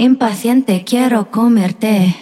impaciente, quiero comerte.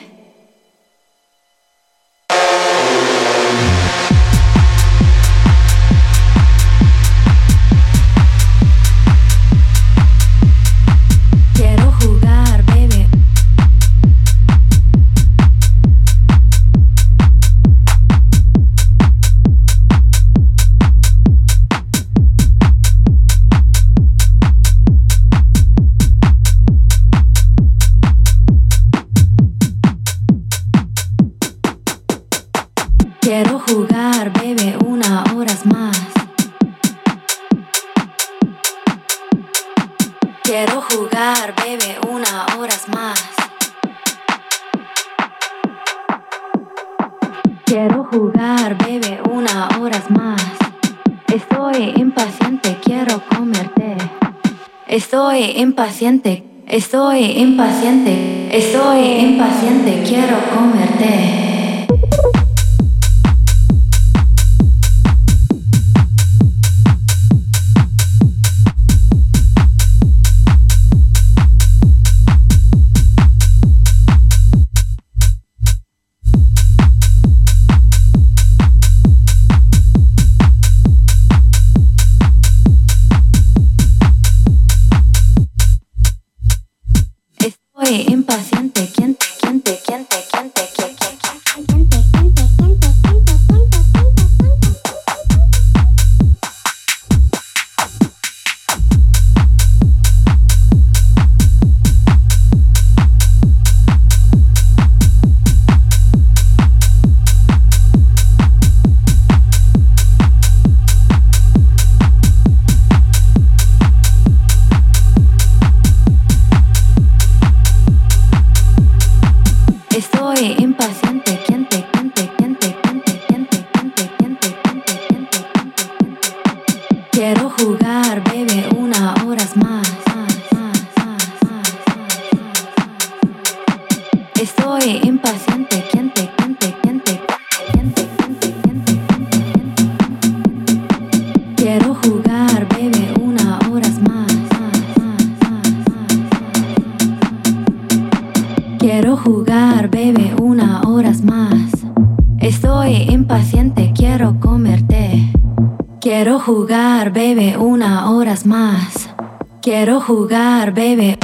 Impaciente, estoy impaciente, quiero comerte. jugar, bebe, una horas más. Quiero jugar, bebe.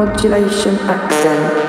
Modulation accent.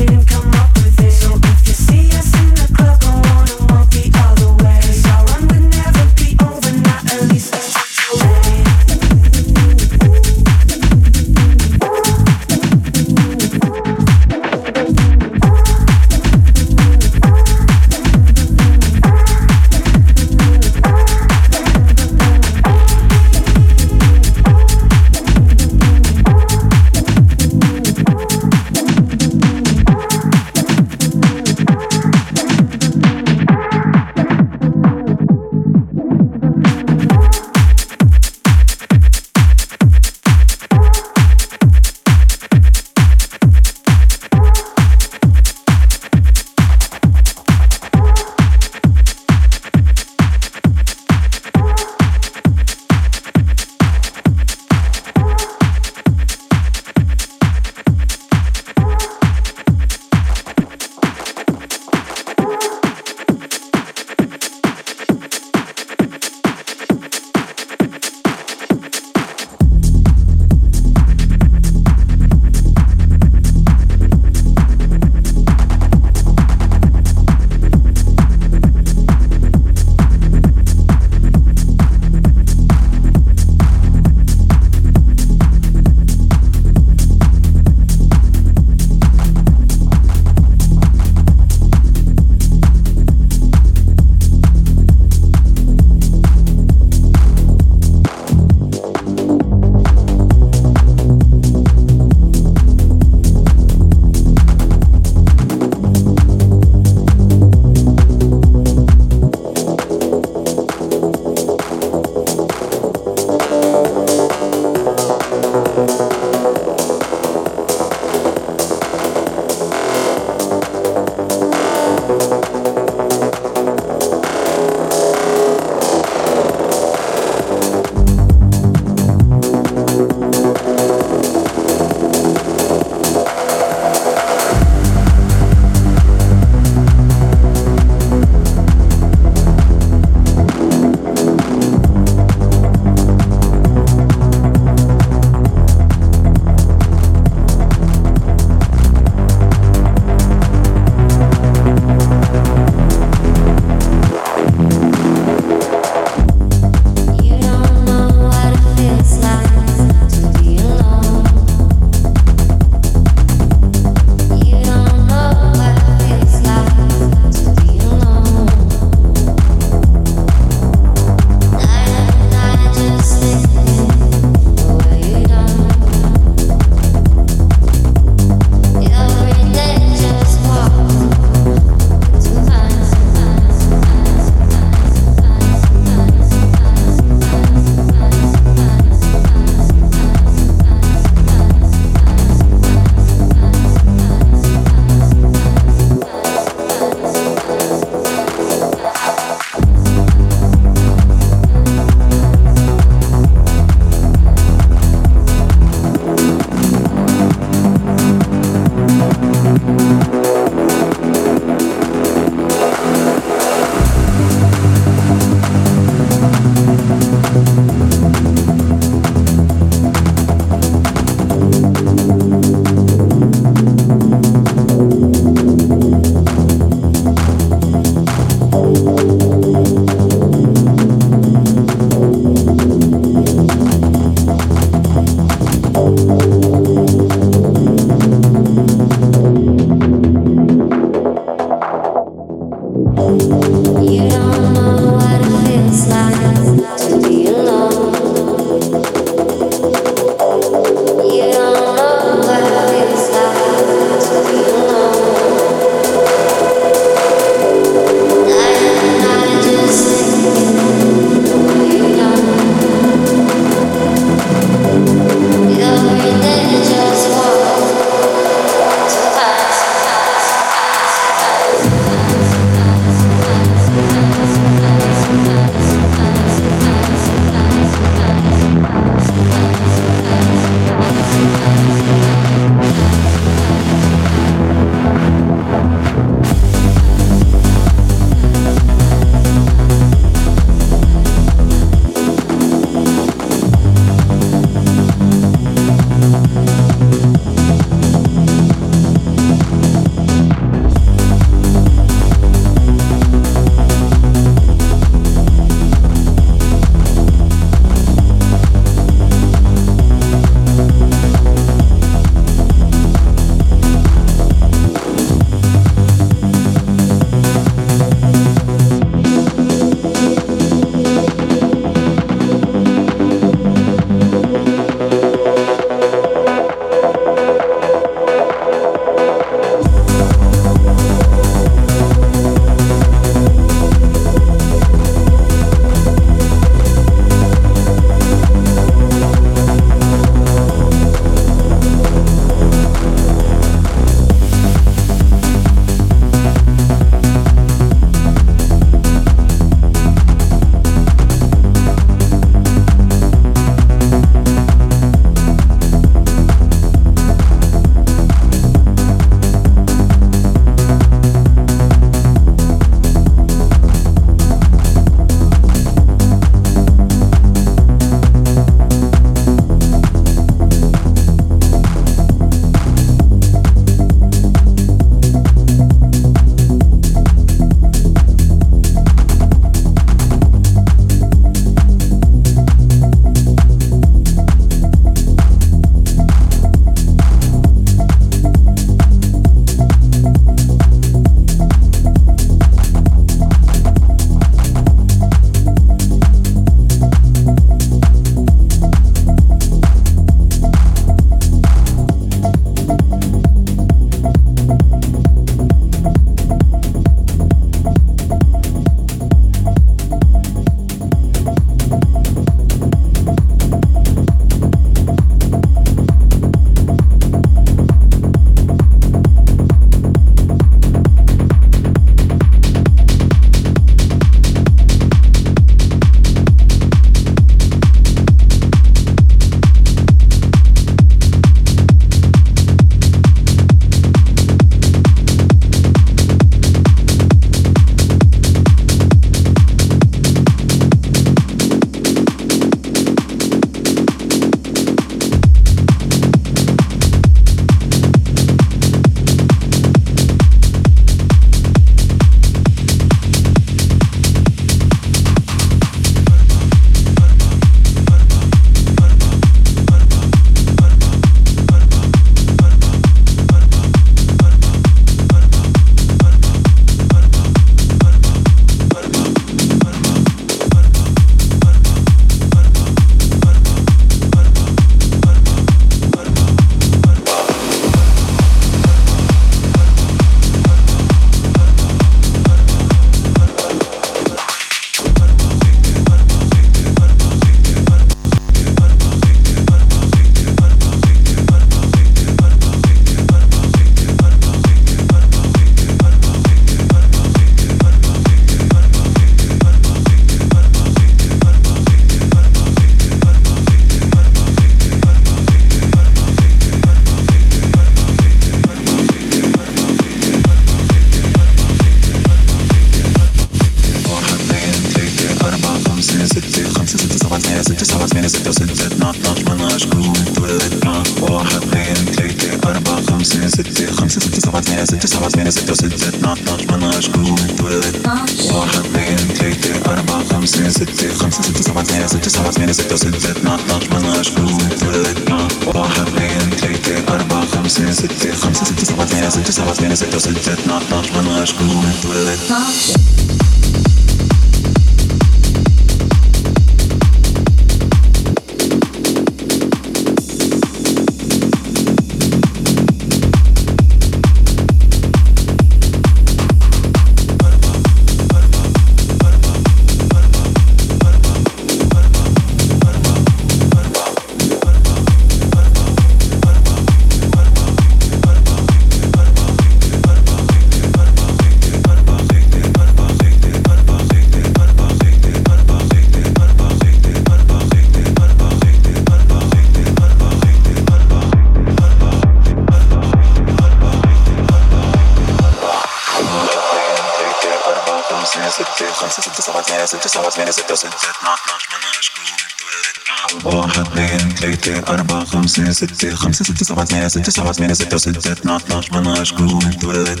ستة خمسة ستة سبعة ثمانية ستة سبعة ثمانية ستة وستة اثنا عشر مناش كروب اتولد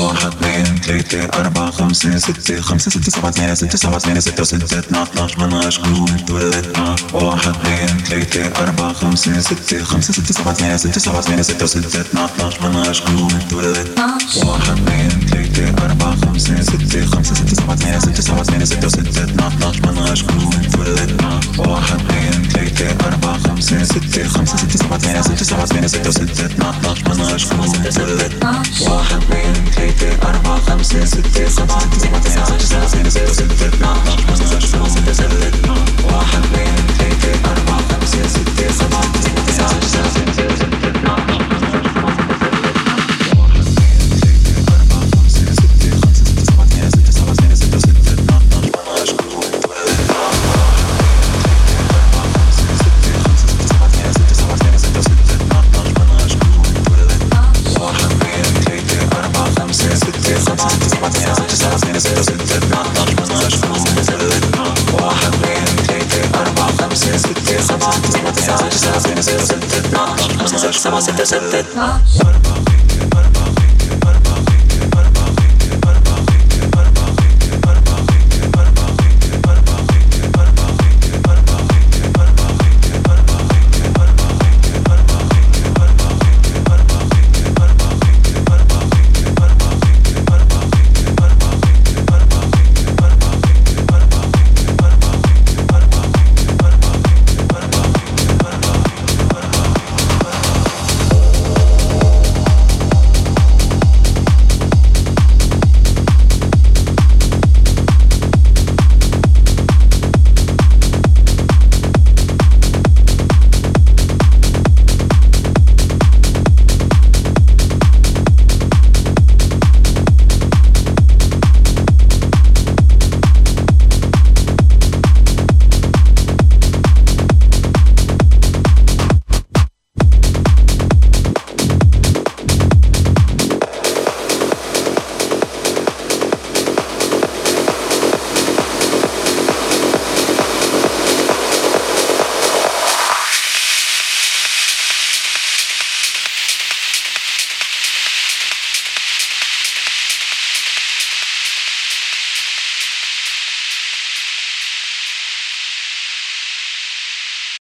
واحد اثنين ثلاثة أربعة خمسة ستة خمسة ستة سبعة ثمانية ستة سبعة ثمانية ستة وستة اثنا عشر مناش كروب اتولد واحد اثنين ثلاثة أربعة خمسة ستة خمسة ستة سبعة ثمانية ستة سبعة ثمانية ستة وستة اثنا عشر مناش كروب اتولد واحد اثنين ثلاثة أربعة خمسة ستة خمسة ستة سبعة ثمانية ستة سبعة ثمانية ستة وستة اثنا عشر مناش كروب اتولد واحد اثنين ثلاثة أربعة خمسة ستة خمسة ستة سبعة ثمانية ستة سبعة ثمانية ستة وستة اثنا عشر مناش كروب اتولد واحد اثنين ثلاثة أربعة خمسة ستة خمسة ستة سبعة ثمانية ستة سبعة ثمانية ستة وستة اثنا عشر مناش كروب اتولد واحد اثنين ثلاثة أربعة خمسة ستة خمسة ستة سبعة ثمانية ستة سبعة ثمانية ستة وستة اثنا عشر Estamos en tu